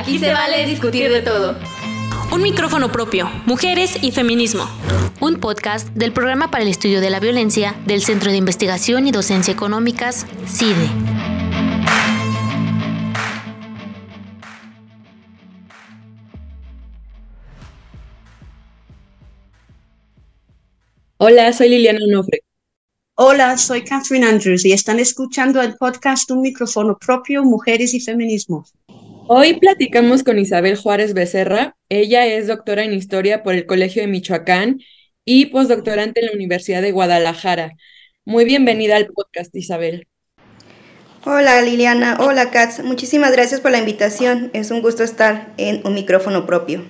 Aquí se vale discutir de todo. Un micrófono propio, mujeres y feminismo. Un podcast del programa para el estudio de la violencia del Centro de Investigación y Docencia Económicas, CIDE. Hola, soy Liliana Onofre. Hola, soy Catherine Andrews y están escuchando el podcast Un micrófono propio, Mujeres y Feminismo. Hoy platicamos con Isabel Juárez Becerra. Ella es doctora en Historia por el Colegio de Michoacán y postdoctorante en la Universidad de Guadalajara. Muy bienvenida al podcast, Isabel. Hola Liliana, hola Katz, muchísimas gracias por la invitación. Es un gusto estar en un micrófono propio.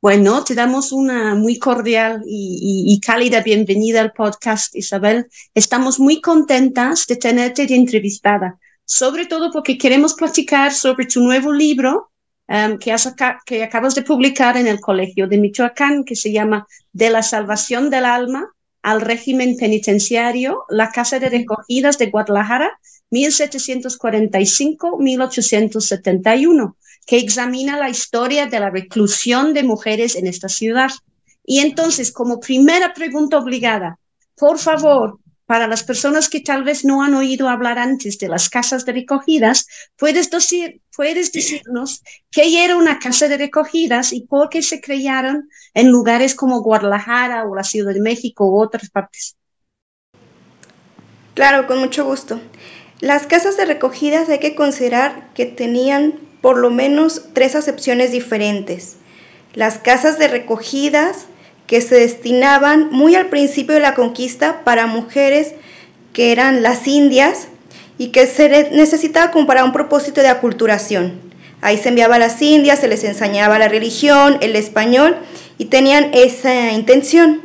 Bueno, te damos una muy cordial y, cálida bienvenida al podcast, Isabel. Estamos muy contentas de tenerte de entrevistada, sobre todo porque queremos platicar sobre tu nuevo libro um, que, que acabas de publicar en el Colegio de Michoacán, que se llama De la Salvación del Alma al régimen penitenciario, la Casa de Recogidas de Guadalajara, 1745-1871 que examina la historia de la reclusión de mujeres en esta ciudad. Y entonces, como primera pregunta obligada, por favor, para las personas que tal vez no han oído hablar antes de las casas de recogidas, ¿puedes, decir, puedes decirnos qué era una casa de recogidas y por qué se crearon en lugares como Guadalajara o la Ciudad de México u otras partes? Claro, con mucho gusto. Las casas de recogidas hay que considerar que tenían por lo menos tres acepciones diferentes. Las casas de recogidas que se destinaban muy al principio de la conquista para mujeres que eran las indias y que se necesitaba como para un propósito de aculturación. Ahí se enviaba a las indias, se les enseñaba la religión, el español y tenían esa intención.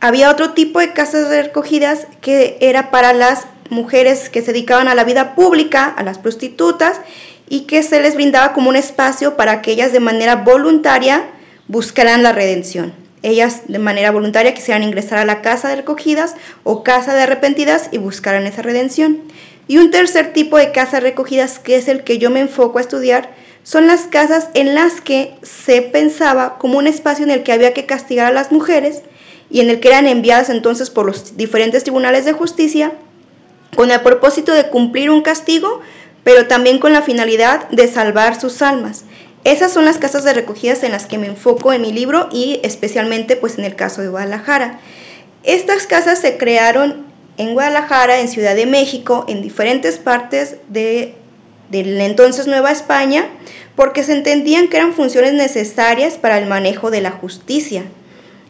Había otro tipo de casas de recogidas que era para las mujeres que se dedicaban a la vida pública, a las prostitutas, y que se les brindaba como un espacio para que ellas de manera voluntaria buscaran la redención. Ellas de manera voluntaria quisieran ingresar a la casa de recogidas o casa de arrepentidas y buscaran esa redención. Y un tercer tipo de casas recogidas, que es el que yo me enfoco a estudiar, son las casas en las que se pensaba como un espacio en el que había que castigar a las mujeres y en el que eran enviadas entonces por los diferentes tribunales de justicia con el propósito de cumplir un castigo pero también con la finalidad de salvar sus almas. Esas son las casas de recogidas en las que me enfoco en mi libro y especialmente pues en el caso de Guadalajara. Estas casas se crearon en Guadalajara, en Ciudad de México, en diferentes partes de, la entonces Nueva España, porque se entendían que eran funciones necesarias para el manejo de la justicia.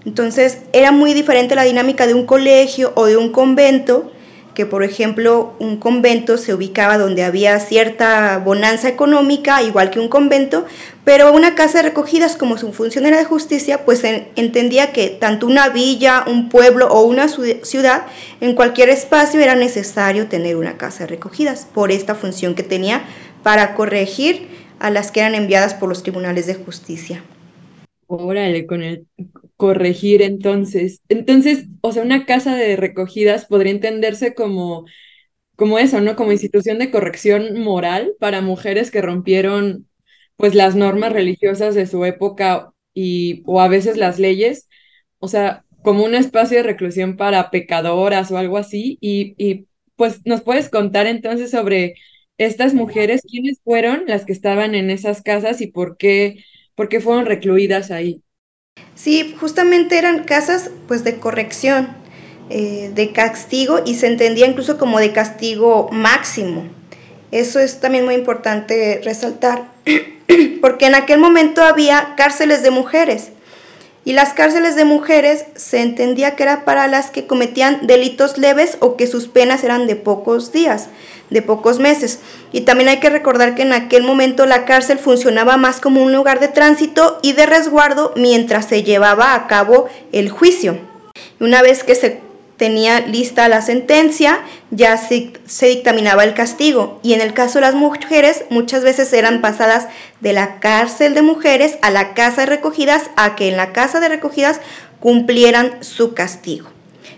Entonces era muy diferente la dinámica de un colegio o de un convento que por ejemplo un convento se ubicaba donde había cierta bonanza económica, igual que un convento, pero una casa de recogidas como su función era de justicia, pues entendía que tanto una villa, un pueblo o una ciudad, en cualquier espacio era necesario tener una casa de recogidas por esta función que tenía para corregir a las que eran enviadas por los tribunales de justicia. Órale, con el corregir entonces. Entonces, o sea, una casa de recogidas podría entenderse como, como eso, ¿no? Como institución de corrección moral para mujeres que rompieron pues las normas religiosas de su época y, o a veces las leyes, o sea, como un espacio de reclusión para pecadoras o algo así. Y, y pues nos puedes contar entonces sobre estas mujeres, quiénes fueron las que estaban en esas casas y por qué ¿Por qué fueron recluidas ahí? Sí, justamente eran casas pues de corrección, eh, de castigo y se entendía incluso como de castigo máximo. Eso es también muy importante resaltar, porque en aquel momento había cárceles de mujeres y las cárceles de mujeres se entendía que era para las que cometían delitos leves o que sus penas eran de pocos días, de pocos meses. Y también hay que recordar que en aquel momento la cárcel funcionaba más como un lugar de tránsito y de resguardo mientras se llevaba a cabo el juicio. Una vez que se tenía lista la sentencia, ya se, dictaminaba el castigo. Y en el caso de las mujeres, muchas veces eran pasadas de la cárcel de mujeres a la casa de recogidas, a que en la casa de recogidas cumplieran su castigo.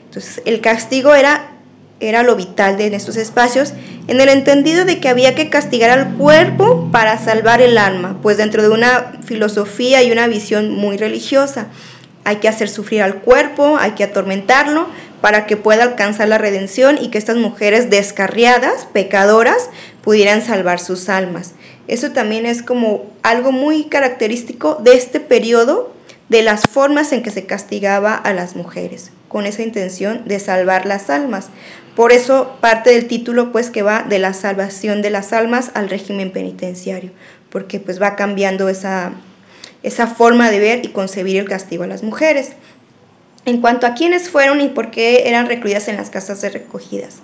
Entonces, el castigo era era lo vital de estos espacios, en el entendido de que había que castigar al cuerpo para salvar el alma, pues dentro de una filosofía y una visión muy religiosa, hay que hacer sufrir al cuerpo, hay que atormentarlo para que pueda alcanzar la redención y que estas mujeres descarriadas, pecadoras, pudieran salvar sus almas. Eso también es como algo muy característico de este periodo, de las formas en que se castigaba a las mujeres, con esa intención de salvar las almas. Por eso parte del título pues que va de la salvación de las almas al régimen penitenciario, porque pues va cambiando esa, esa forma de ver y concebir el castigo a las mujeres. En cuanto a quiénes fueron y por qué eran recluidas en las casas de recogidas.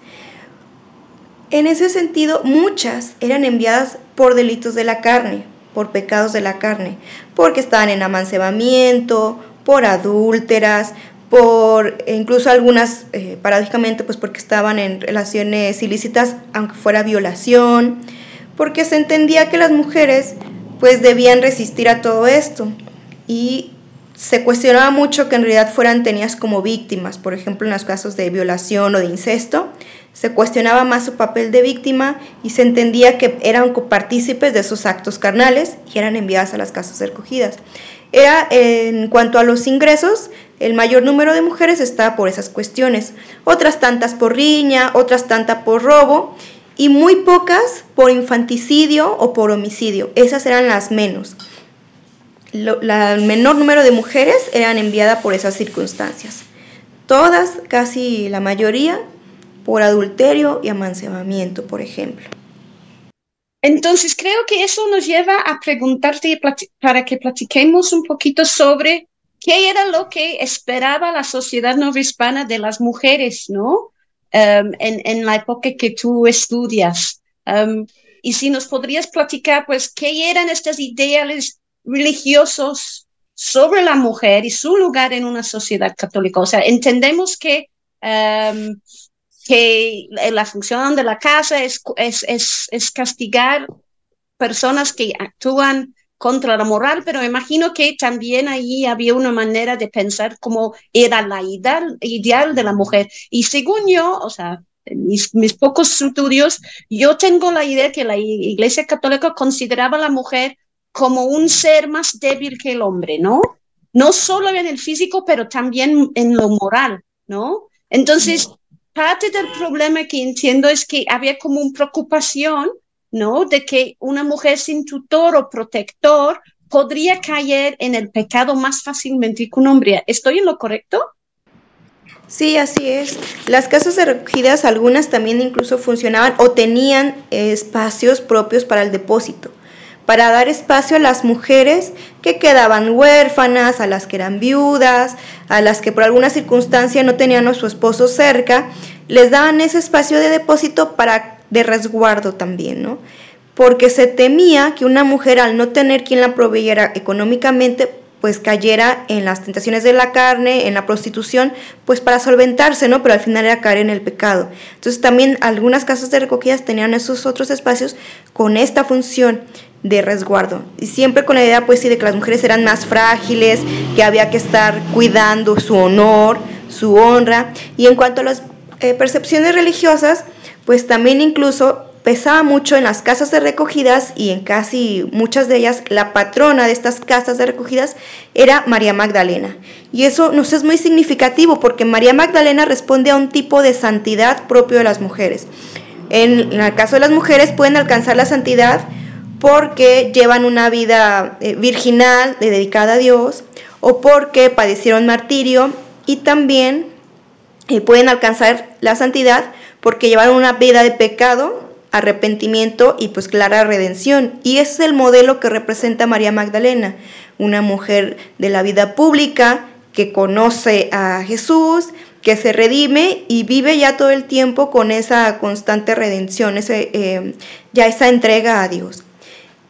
En ese sentido, muchas eran enviadas por delitos de la carne, por pecados de la carne, porque estaban en amancebamiento, por adúlteras, por incluso algunas, eh, paradójicamente, pues porque estaban en relaciones ilícitas, aunque fuera violación, porque se entendía que las mujeres pues debían resistir a todo esto y se cuestionaba mucho que en realidad fueran tenidas como víctimas, por ejemplo en los casos de violación o de incesto, se cuestionaba más su papel de víctima y se entendía que eran copartícipes de esos actos carnales y eran enviadas a las casas recogidas. En cuanto a los ingresos, el mayor número de mujeres está por esas cuestiones, otras tantas por riña, otras tantas por robo y muy pocas por infanticidio o por homicidio. Esas eran las menos. El menor número de mujeres eran enviadas por esas circunstancias. Todas, casi la mayoría, por adulterio y amancebamiento, por ejemplo. Entonces, creo que eso nos lleva a preguntarte para que platiquemos un poquito sobre qué era lo que esperaba la sociedad hispana de las mujeres, ¿no? Um, en, la época que tú estudias. Um, y si nos podrías platicar, pues, qué eran estos ideales religiosos sobre la mujer y su lugar en una sociedad católica. O sea, entendemos que, um, que la función de la casa es, es, es, castigar personas que actúan contra la moral, pero imagino que también ahí había una manera de pensar cómo era la ideal, ideal de la mujer. Y según yo, o sea, mis, mis pocos estudios, yo tengo la idea que la Iglesia Católica consideraba a la mujer como un ser más débil que el hombre, ¿no? No solo en el físico, pero también en lo moral, ¿no? Entonces, parte del problema que entiendo es que había como una preocupación ¿no? De que una mujer sin tutor o protector podría caer en el pecado más fácilmente que un hombre. ¿Estoy en lo correcto? Sí, así es. Las casas de recogidas, algunas también incluso funcionaban o tenían espacios propios para el depósito, para dar espacio a las mujeres que quedaban huérfanas, a las que eran viudas, a las que por alguna circunstancia no tenían a su esposo cerca, les daban ese espacio de depósito para de resguardo también, ¿no? Porque se temía que una mujer al no tener quien la proveyera económicamente, pues cayera en las tentaciones de la carne, en la prostitución, pues para solventarse, ¿no? Pero al final era caer en el pecado. Entonces también algunas casas de recogidas tenían esos otros espacios con esta función de resguardo. Y siempre con la idea, pues sí, de que las mujeres eran más frágiles, que había que estar cuidando su honor, su honra. Y en cuanto a las eh, percepciones religiosas, pues también incluso pesaba mucho en las casas de recogidas y en casi muchas de ellas la patrona de estas casas de recogidas era María Magdalena. Y eso nos es muy significativo porque María Magdalena responde a un tipo de santidad propio de las mujeres. En, el caso de las mujeres pueden alcanzar la santidad porque llevan una vida eh, virginal dedicada a Dios o porque padecieron martirio y también eh, pueden alcanzar la santidad porque llevaron una vida de pecado, arrepentimiento y pues clara redención. Y ese es el modelo que representa María Magdalena, una mujer de la vida pública que conoce a Jesús, que se redime y vive ya todo el tiempo con esa constante redención, ese, eh, ya esa entrega a Dios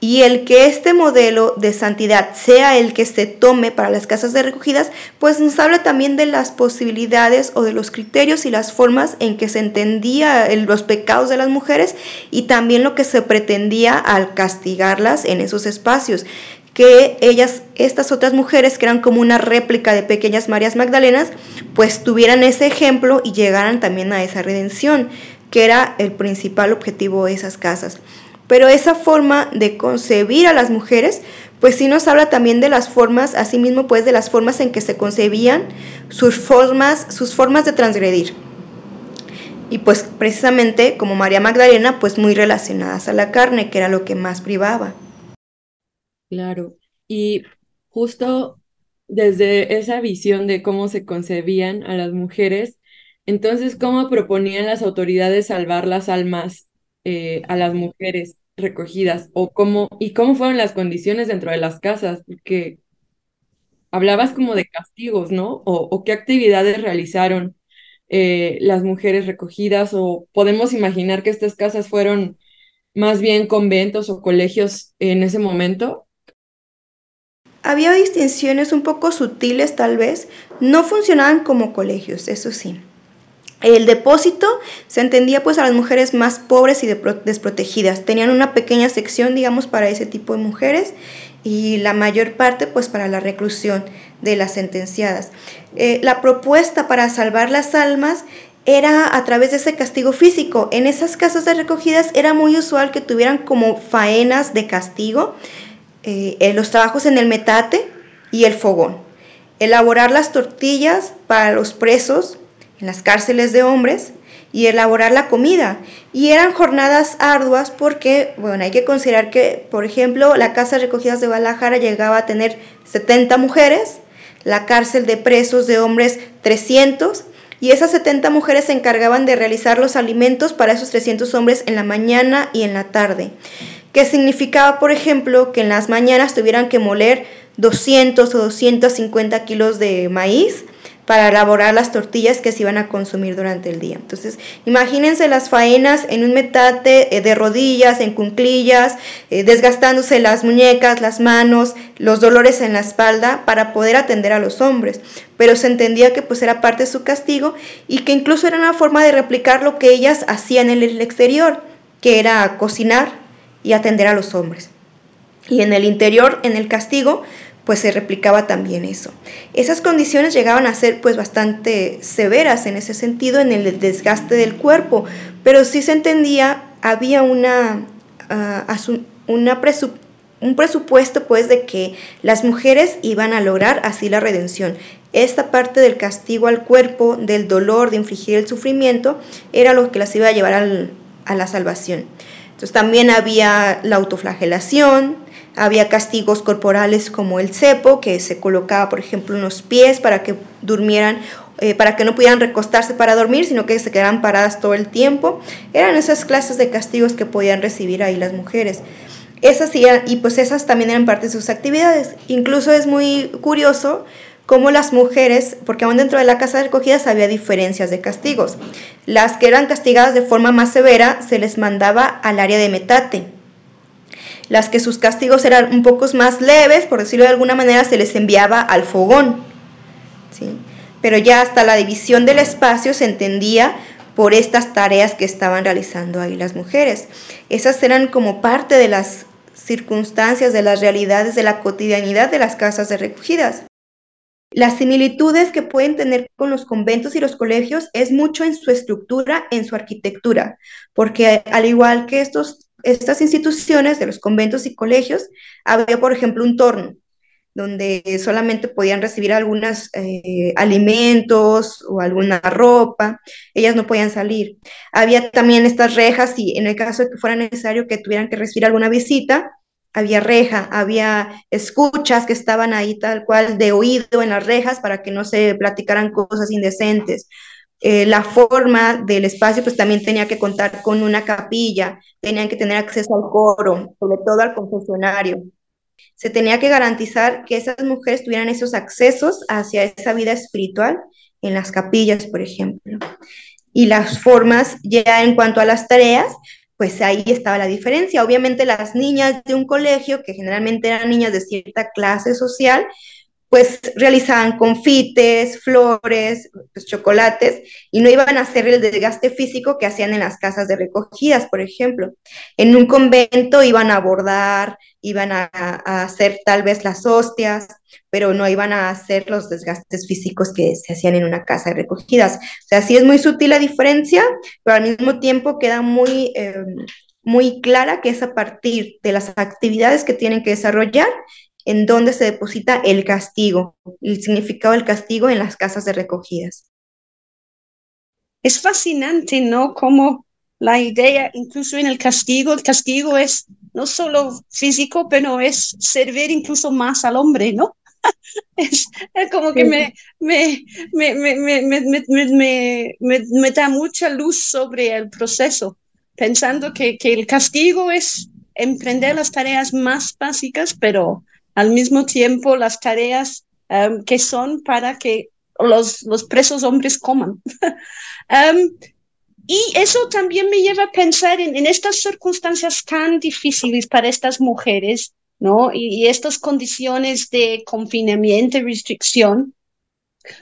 y el que este modelo de santidad sea el que se tome para las casas de recogidas, pues nos habla también de las posibilidades o de los criterios y las formas en que se entendía los pecados de las mujeres y también lo que se pretendía al castigarlas en esos espacios que ellas, estas otras mujeres que eran como una réplica de pequeñas Marías Magdalenas, pues tuvieran ese ejemplo y llegaran también a esa redención, que era el principal objetivo de esas casas. Pero esa forma de concebir a las mujeres, pues sí nos habla también de las formas, asimismo pues de las formas en que se concebían, sus formas, sus formas de transgredir. Y pues precisamente como María Magdalena, pues muy relacionadas a la carne, que era lo que más privaba. Claro, y justo desde esa visión de cómo se concebían a las mujeres, entonces, ¿cómo proponían las autoridades salvar las almas eh, a las mujeres recogidas? ¿O cómo, y cómo fueron las condiciones dentro de las casas? Porque hablabas como de castigos, ¿no? ¿O, qué actividades realizaron eh, las mujeres recogidas? ¿O podemos imaginar que estas casas fueron más bien conventos o colegios en ese momento? Había distinciones un poco sutiles tal vez, no funcionaban como colegios, eso sí. El depósito se entendía pues a las mujeres más pobres y desprotegidas. Tenían una pequeña sección, digamos, para ese tipo de mujeres y la mayor parte pues para la reclusión de las sentenciadas. Eh, la propuesta para salvar las almas era a través de ese castigo físico. En esas casas de recogidas era muy usual que tuvieran como faenas de castigo eh, los trabajos en el metate y el fogón. Elaborar las tortillas para los presos en las cárceles de hombres y elaborar la comida. Y eran jornadas arduas porque, bueno, hay que considerar que, por ejemplo, la Casa Recogidas de Guadalajara llegaba a tener 70 mujeres, la cárcel de presos de hombres 300, y esas 70 mujeres se encargaban de realizar los alimentos para esos 300 hombres en la mañana y en la tarde que significaba, por ejemplo, que en las mañanas tuvieran que moler 200 o 250 kilos de maíz para elaborar las tortillas que se iban a consumir durante el día. Entonces, imagínense las faenas en un metate eh, de rodillas, en cunclillas, eh, desgastándose las muñecas, las manos, los dolores en la espalda para poder atender a los hombres. Pero se entendía que pues era parte de su castigo y que incluso era una forma de replicar lo que ellas hacían en el exterior, que era cocinar, y atender a los hombres. Y en el interior, en el castigo, pues se replicaba también eso. Esas condiciones llegaban a ser pues bastante severas en ese sentido, en el desgaste del cuerpo, pero sí se entendía, había una, uh, una un presupuesto pues de que las mujeres iban a lograr así la redención. Esta parte del castigo al cuerpo, del dolor, de infligir el sufrimiento, era lo que las iba a llevar a la salvación. Entonces también había la autoflagelación, había castigos corporales como el cepo, que se colocaba, por ejemplo, en los pies para que durmieran, eh, para que no pudieran recostarse para dormir, sino que se quedaran paradas todo el tiempo. Eran esas clases de castigos que podían recibir ahí las mujeres. Esas y pues esas también eran parte de sus actividades. Incluso es muy curioso como las mujeres, porque aún dentro de la casa de recogidas había diferencias de castigos. Las que eran castigadas de forma más severa se les mandaba al área de metate. Las que sus castigos eran un poco más leves, por decirlo de alguna manera, se les enviaba al fogón. ¿sí? Pero ya hasta la división del espacio se entendía por estas tareas que estaban realizando ahí las mujeres. Esas eran como parte de las circunstancias, de las realidades, de la cotidianidad de las casas de recogidas. Las similitudes que pueden tener con los conventos y los colegios es mucho en su estructura, en su arquitectura, porque al igual que estos, estas instituciones de los conventos y colegios, había, por ejemplo, un torno donde solamente podían recibir algunos eh, alimentos o alguna ropa, ellas no podían salir. Había también estas rejas y en el caso de que fuera necesario que tuvieran que recibir alguna visita, había reja, había escuchas que estaban ahí tal cual de oído en las rejas para que no se platicaran cosas indecentes. Eh, la forma del espacio pues también tenía que contar con una capilla, tenían que tener acceso al coro, sobre todo al confesionario. Se tenía que garantizar que esas mujeres tuvieran esos accesos hacia esa vida espiritual en las capillas, por ejemplo. Y las formas ya en cuanto a las tareas, pues ahí estaba la diferencia. Obviamente las niñas de un colegio, que generalmente eran niñas de cierta clase social, pues realizaban confites, flores, pues, chocolates, y no iban a hacer el desgaste físico que hacían en las casas de recogidas, por ejemplo. En un convento iban a bordar, iban a, hacer tal vez las hostias, pero no iban a hacer los desgastes físicos que se hacían en una casa de recogidas. O sea, sí es muy sutil la diferencia, pero al mismo tiempo queda muy, em, muy clara que es a partir de las actividades que tienen que desarrollar en donde se deposita el castigo, el significado del castigo en las casas de recogidas. Es fascinante, ¿no? Como la idea, incluso en el castigo, el castigo es no solo físico, pero es servir incluso más al hombre, ¿no? Es, como que me, me, me, me, me, da mucha luz sobre el proceso, pensando que, que el castigo es emprender las tareas más básicas, pero al mismo tiempo las tareas um, que son para que los, presos hombres coman. um, y eso también me lleva a pensar en, estas circunstancias tan difíciles para estas mujeres, ¿no? Y, y estas condiciones de confinamiento y restricción.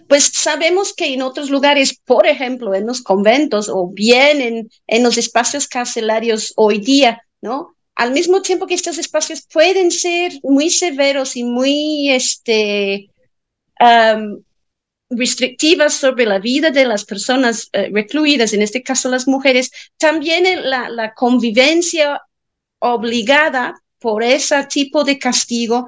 Pues sabemos que en otros lugares, por ejemplo, en los conventos o bien en, en los espacios carcelarios hoy día, ¿no? Al mismo tiempo que estos espacios pueden ser muy severos y muy este, um, restrictivas sobre la vida de las personas uh, recluidas, en este caso las mujeres, también la, la convivencia obligada por ese tipo de castigo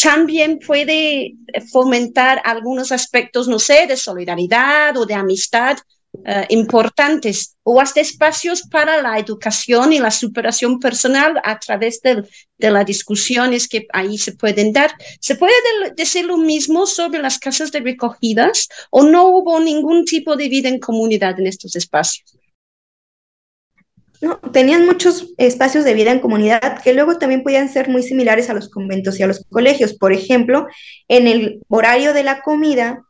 también puede fomentar algunos aspectos, no sé, de solidaridad o de amistad uh, importantes o hasta espacios para la educación y la superación personal a través de, de las discusiones que ahí se pueden dar. ¿Se puede decir lo mismo sobre las casas de recogidas o no hubo ningún tipo de vida en comunidad en estos espacios? No, tenían muchos espacios de vida en comunidad que luego también podían ser muy similares a los conventos y a los colegios. Por ejemplo, en el horario de la comida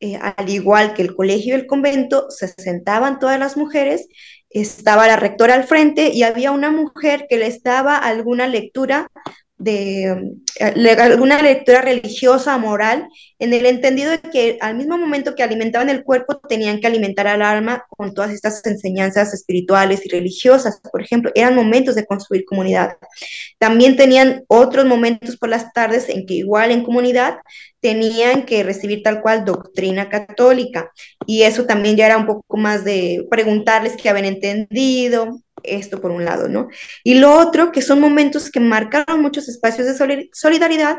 eh, al igual que el colegio y el convento, se sentaban todas las mujeres, estaba la rectora al frente y había una mujer que les daba alguna lectura de eh, alguna lectura religiosa, moral, en el entendido de que al mismo momento que alimentaban el cuerpo, tenían que alimentar al alma con todas estas enseñanzas espirituales y religiosas. Por ejemplo, eran momentos de construir comunidad. También tenían otros momentos por las tardes en que igual en comunidad tenían que recibir tal cual doctrina católica. Y eso también ya era un poco más de preguntarles qué habían entendido, esto por un lado, ¿no? Y lo otro, que son momentos que marcaron muchos espacios de solidaridad,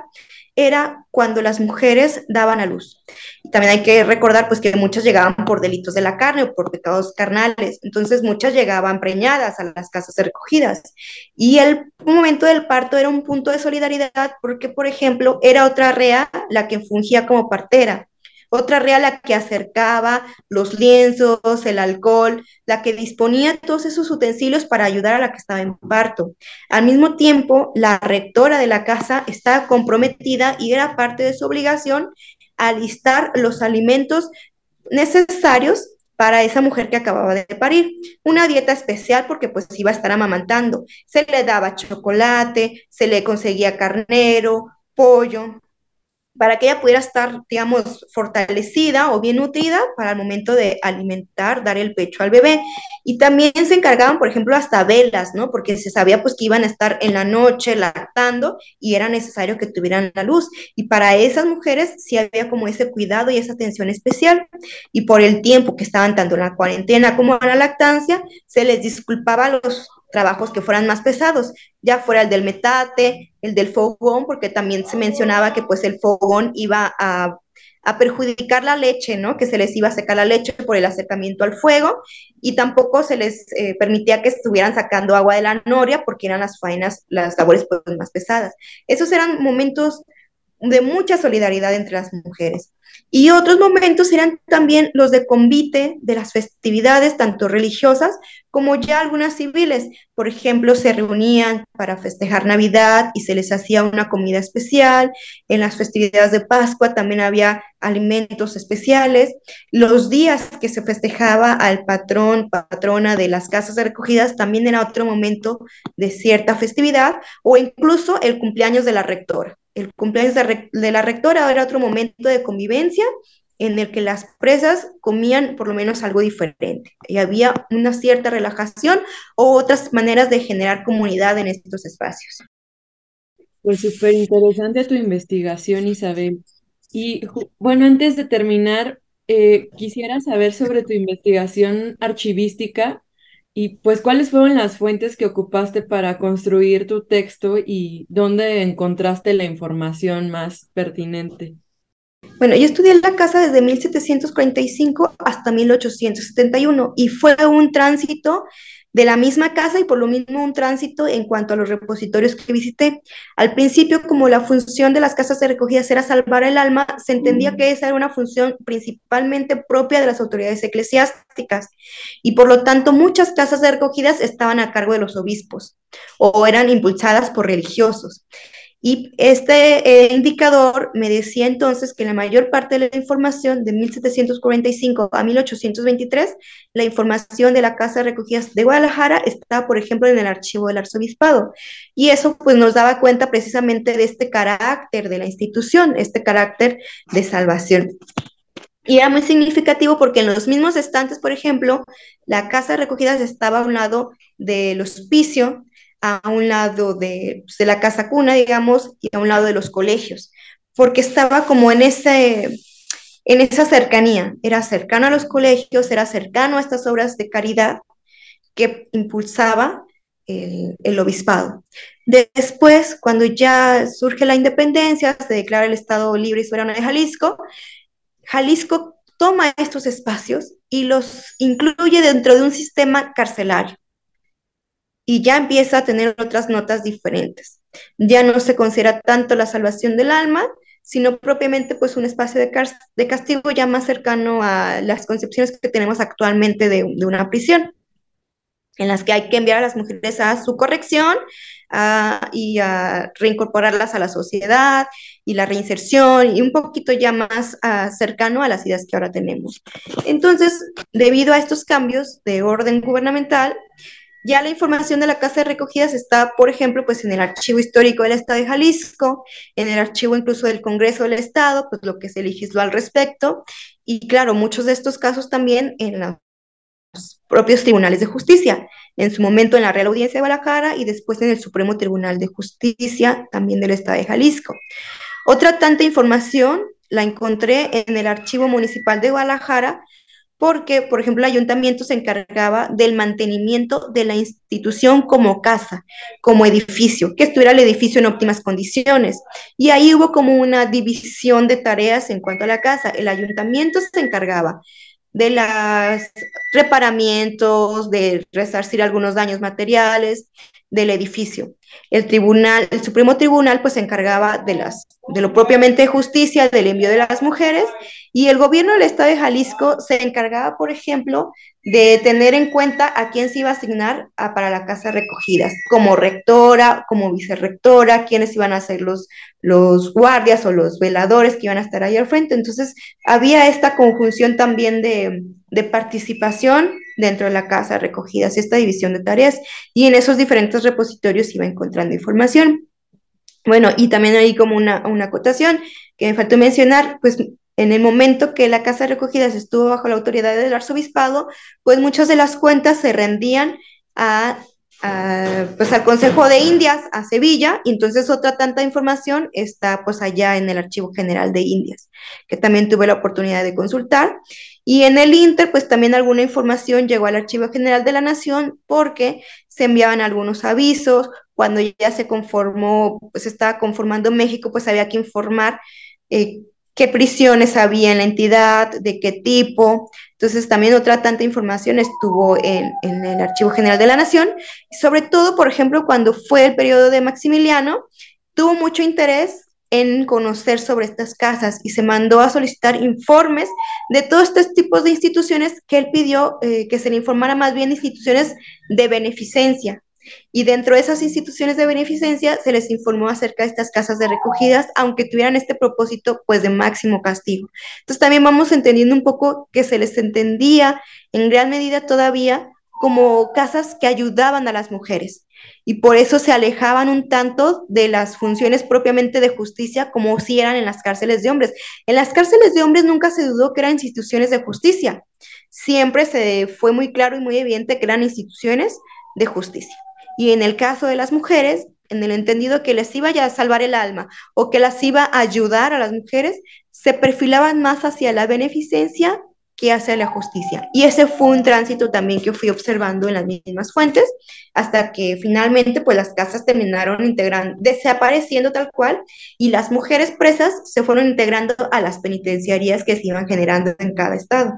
era cuando las mujeres daban a luz. también hay que recordar pues que muchas llegaban por delitos de la carne o por pecados carnales, entonces muchas llegaban preñadas a las casas recogidas. Y el momento del parto era un punto de solidaridad porque, por ejemplo, era otra rea la que fungía como partera otra real la que acercaba los lienzos, el alcohol, la que disponía todos esos utensilios para ayudar a la que estaba en parto. Al mismo tiempo, la rectora de la casa estaba comprometida y era parte de su obligación alistar los alimentos necesarios para esa mujer que acababa de parir. Una dieta especial porque pues iba a estar amamantando. Se le daba chocolate, se le conseguía carnero, pollo, para que ella pudiera estar, digamos, fortalecida o bien nutrida para el momento de alimentar, dar el pecho al bebé. Y también se encargaban, por ejemplo, hasta velas, ¿no? Porque se sabía pues que iban a estar en la noche lactando y era necesario que tuvieran la luz. Y para esas mujeres sí había como ese cuidado y esa atención especial. Y por el tiempo que estaban tanto en la cuarentena como en la lactancia, se les disculpaba a los trabajos que fueran más pesados, ya fuera el del metate, el del fogón, porque también se mencionaba que pues el fogón iba a, perjudicar la leche, ¿no? Que se les iba a secar la leche por el acercamiento al fuego y tampoco se les eh, permitía que estuvieran sacando agua de la noria porque eran las faenas, las labores pues, más pesadas. Esos eran momentos de mucha solidaridad entre las mujeres. Y otros momentos eran también los de convite de las festividades, tanto religiosas como ya algunas civiles. Por ejemplo, se reunían para festejar Navidad y se les hacía una comida especial. En las festividades de Pascua también había alimentos especiales. Los días que se festejaba al patrón, patrona de las casas de recogidas también era otro momento de cierta festividad o incluso el cumpleaños de la rectora el cumpleaños de, la rectora era otro momento de convivencia en el que las presas comían por lo menos algo diferente y había una cierta relajación o otras maneras de generar comunidad en estos espacios. Pues súper interesante tu investigación, Isabel. Y bueno, antes de terminar, eh, quisiera saber sobre tu investigación archivística y pues cuáles fueron las fuentes que ocupaste para construir tu texto y dónde encontraste la información más pertinente. Bueno, yo estudié en la casa desde 1745 hasta 1871 y fue un tránsito de la misma casa y por lo mismo un tránsito en cuanto a los repositorios que visité. Al principio, como la función de las casas de recogidas era salvar el alma, se entendía que esa era una función principalmente propia de las autoridades eclesiásticas y por lo tanto muchas casas de recogidas estaban a cargo de los obispos o eran impulsadas por religiosos. Y este eh, indicador me decía entonces que la mayor parte de la información de 1745 a 1823, la información de la Casa de Recogidas de Guadalajara estaba, por ejemplo, en el archivo del arzobispado. Y eso pues nos daba cuenta precisamente de este carácter de la institución, este carácter de salvación. Y era muy significativo porque en los mismos estantes, por ejemplo, la Casa de Recogidas estaba a un lado del hospicio a un lado de, pues, de, la casa cuna, digamos, y a un lado de los colegios, porque estaba como en, ese, en esa cercanía, era cercano a los colegios, era cercano a estas obras de caridad que impulsaba el, el obispado. Después, cuando ya surge la independencia, se declara el Estado libre y soberano de Jalisco, Jalisco toma estos espacios y los incluye dentro de un sistema carcelario y ya empieza a tener otras notas diferentes. Ya no se considera tanto la salvación del alma, sino propiamente pues un espacio de, castigo ya más cercano a las concepciones que tenemos actualmente de, de, una prisión, en las que hay que enviar a las mujeres a su corrección y a reincorporarlas a la sociedad y la reinserción y un poquito ya más cercano a las ideas que ahora tenemos. Entonces, debido a estos cambios de orden gubernamental, ya la información de la casa de recogidas está, por ejemplo, pues en el archivo histórico del Estado de Jalisco, en el archivo incluso del Congreso del Estado, pues lo que se legisló al respecto, y claro, muchos de estos casos también en los propios tribunales de justicia, en su momento en la Real Audiencia de Guadalajara y después en el Supremo Tribunal de Justicia también del Estado de Jalisco. Otra tanta información la encontré en el Archivo Municipal de Guadalajara, porque, por ejemplo, el ayuntamiento se encargaba del mantenimiento de la institución como casa, como edificio, que estuviera el edificio en óptimas condiciones. Y ahí hubo como una división de tareas en cuanto a la casa. El ayuntamiento se encargaba de los reparamientos, de resarcir algunos daños materiales del edificio. El tribunal, el Supremo Tribunal, pues se encargaba de, las, de lo propiamente justicia, del envío de las mujeres, y el gobierno del estado de Jalisco se encargaba, por ejemplo, de tener en cuenta a quién se iba a asignar para la casa recogidas, como rectora, como vicerrectora, quiénes iban a ser los, los guardias o los veladores que iban a estar ahí al frente. Entonces, había esta conjunción también de, de participación dentro de la casa recogidas, esta división de tareas, y en esos diferentes repositorios iba encontrando información. Bueno, y también hay como una, una acotación que me faltó mencionar, pues en el momento que la casa de recogidas estuvo bajo la autoridad del arzobispado, pues muchas de las cuentas se rendían a, pues al Consejo de Indias, a Sevilla, y entonces otra tanta información está pues allá en el Archivo General de Indias, que también tuve la oportunidad de consultar. Y en el Inter, pues también alguna información llegó al Archivo General de la Nación porque se enviaban algunos avisos, cuando ya se conformó, pues estaba conformando México, pues había que informar eh, qué prisiones había en la entidad, de qué tipo. Entonces también otra tanta información estuvo en, el Archivo General de la Nación. Sobre todo, por ejemplo, cuando fue el periodo de Maximiliano, tuvo mucho interés en conocer sobre estas casas y se mandó a solicitar informes de todos estos tipos de instituciones que él pidió eh, que se le informara más bien instituciones de beneficencia, y dentro de esas instituciones de beneficencia se les informó acerca de estas casas de recogidas, aunque tuvieran este propósito pues de máximo castigo. Entonces también vamos entendiendo un poco que se les entendía en gran medida todavía como casas que ayudaban a las mujeres y por eso se alejaban un tanto de las funciones propiamente de justicia como si eran en las cárceles de hombres. En las cárceles de hombres nunca se dudó que eran instituciones de justicia. Siempre se fue muy claro y muy evidente que eran instituciones de justicia. Y en el caso de las mujeres, en el entendido que les iba a salvar el alma o que las iba a ayudar a las mujeres, se perfilaban más hacia la beneficencia que hacia la justicia. Y ese fue un tránsito también que fui observando en las mismas fuentes, hasta que finalmente pues las casas terminaron integrando, desapareciendo tal cual, y las mujeres presas se fueron integrando a las penitenciarías que se iban generando en cada estado.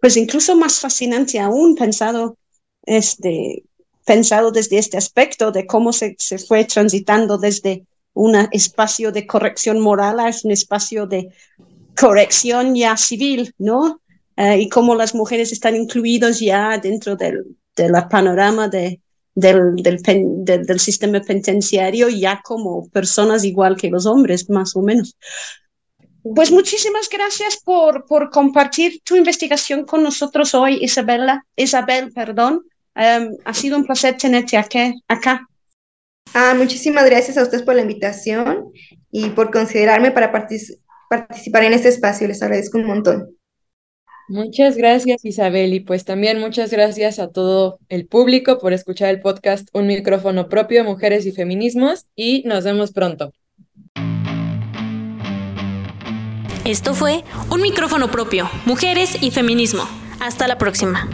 Pues incluso más fascinante aún pensado, este, pensado desde este aspecto de cómo se, se fue transitando desde un espacio de corrección moral a un espacio de corrección ya civil, ¿no? Eh, y cómo las mujeres están incluidas ya dentro del, panorama de, del, del, sistema penitenciario, ya como personas igual que los hombres, más o menos. Pues muchísimas gracias por, por compartir tu investigación con nosotros hoy, Isabela. Isabel, perdón. Em, ha sido un placer tenerte aquí, acá. Ah, muchísimas gracias a ustedes por la invitación y por considerarme para participar participar en este espacio. Les agradezco un montón. Muchas gracias Isabel y pues también muchas gracias a todo el público por escuchar el podcast Un micrófono propio, Mujeres y Feminismos y nos vemos pronto. Esto fue Un micrófono propio, Mujeres y Feminismo. Hasta la próxima.